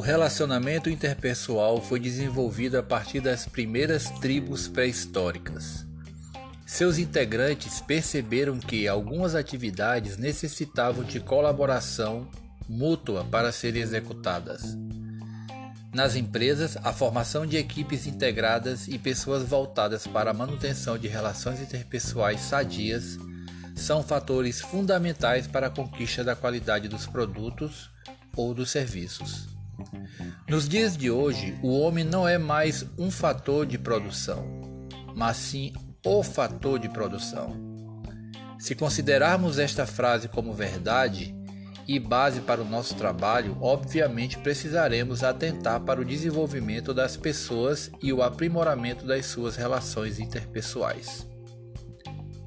O relacionamento interpessoal foi desenvolvido a partir das primeiras tribos pré-históricas. Seus integrantes perceberam que algumas atividades necessitavam de colaboração mútua para serem executadas. Nas empresas, a formação de equipes integradas e pessoas voltadas para a manutenção de relações interpessoais sadias são fatores fundamentais para a conquista da qualidade dos produtos ou dos serviços. Nos dias de hoje, o homem não é mais um fator de produção, mas sim o fator de produção. Se considerarmos esta frase como verdade e base para o nosso trabalho, obviamente precisaremos atentar para o desenvolvimento das pessoas e o aprimoramento das suas relações interpessoais.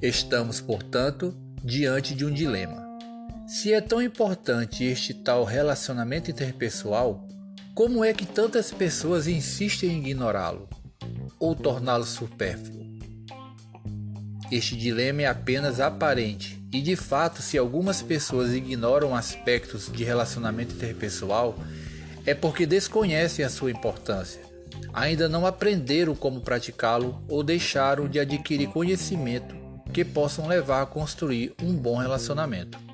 Estamos, portanto, diante de um dilema. Se é tão importante este tal relacionamento interpessoal, como é que tantas pessoas insistem em ignorá-lo ou torná-lo supérfluo? Este dilema é apenas aparente e, de fato, se algumas pessoas ignoram aspectos de relacionamento interpessoal, é porque desconhecem a sua importância, ainda não aprenderam como praticá-lo ou deixaram de adquirir conhecimento que possam levar a construir um bom relacionamento.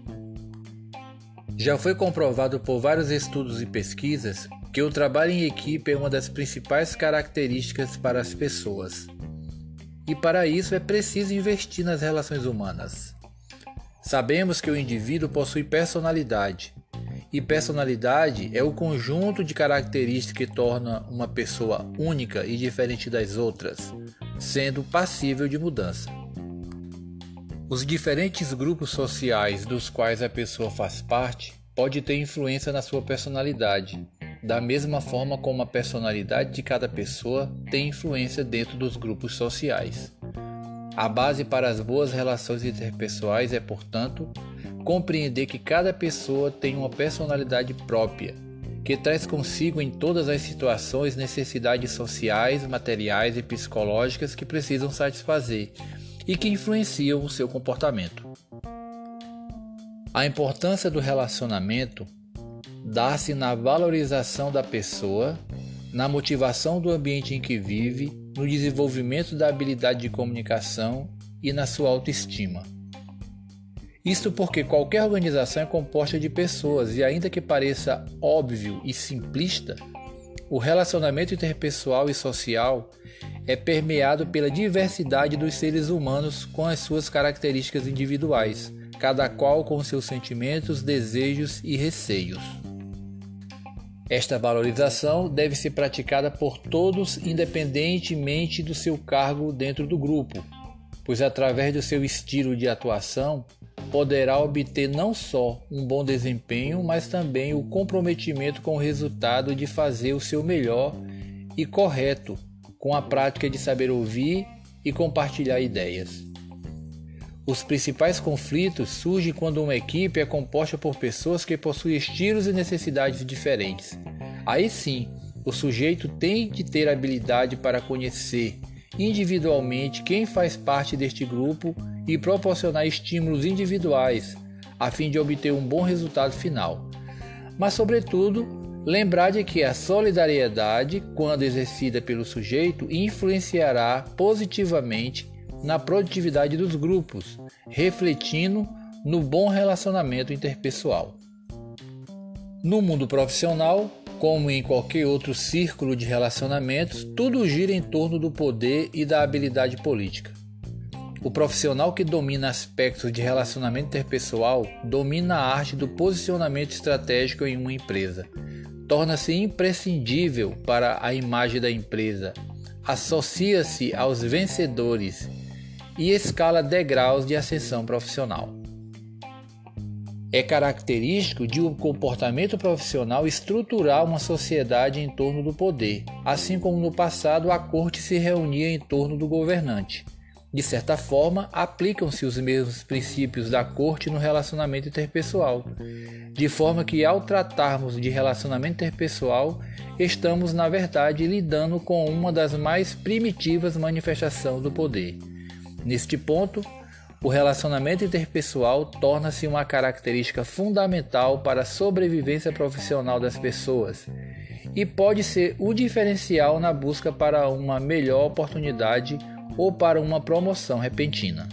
Já foi comprovado por vários estudos e pesquisas que o trabalho em equipe é uma das principais características para as pessoas. E para isso é preciso investir nas relações humanas. Sabemos que o indivíduo possui personalidade, e personalidade é o conjunto de características que torna uma pessoa única e diferente das outras, sendo passível de mudança. Os diferentes grupos sociais dos quais a pessoa faz parte pode ter influência na sua personalidade da mesma forma como a personalidade de cada pessoa tem influência dentro dos grupos sociais. A base para as boas relações interpessoais é, portanto, compreender que cada pessoa tem uma personalidade própria, que traz consigo em todas as situações necessidades sociais, materiais e psicológicas que precisam satisfazer e que influenciam o seu comportamento. A importância do relacionamento dá-se na valorização da pessoa, na motivação do ambiente em que vive, no desenvolvimento da habilidade de comunicação e na sua autoestima. Isto porque qualquer organização é composta de pessoas e, ainda que pareça óbvio e simplista, o relacionamento interpessoal e social é permeado pela diversidade dos seres humanos com as suas características individuais, cada qual com seus sentimentos, desejos e receios. Esta valorização deve ser praticada por todos, independentemente do seu cargo dentro do grupo, pois através do seu estilo de atuação poderá obter não só um bom desempenho, mas também o comprometimento com o resultado de fazer o seu melhor e correto, com a prática de saber ouvir e compartilhar ideias. Os principais conflitos surgem quando uma equipe é composta por pessoas que possuem estilos e necessidades diferentes. Aí sim, o sujeito tem de ter habilidade para conhecer individualmente quem faz parte deste grupo e proporcionar estímulos individuais a fim de obter um bom resultado final. Mas, sobretudo, lembrar de que a solidariedade, quando exercida pelo sujeito, influenciará positivamente na produtividade dos grupos, refletindo no bom relacionamento interpessoal. No mundo profissional, como em qualquer outro círculo de relacionamentos, tudo gira em torno do poder e da habilidade política. O profissional que domina aspectos de relacionamento interpessoal domina a arte do posicionamento estratégico em uma empresa. Torna-se imprescindível para a imagem da empresa. Associa-se aos vencedores e escala degraus de ascensão profissional. É característico de um comportamento profissional estruturar uma sociedade em torno do poder, assim como no passado a corte se reunia em torno do governante. De certa forma, aplicam-se os mesmos princípios da corte no relacionamento interpessoal, de forma que, ao tratarmos de relacionamento interpessoal, estamos, na verdade, lidando com uma das mais primitivas manifestações do poder. Neste ponto, o relacionamento interpessoal torna-se uma característica fundamental para a sobrevivência profissional das pessoas e pode ser o diferencial na busca para uma melhor oportunidade ou para uma promoção repentina.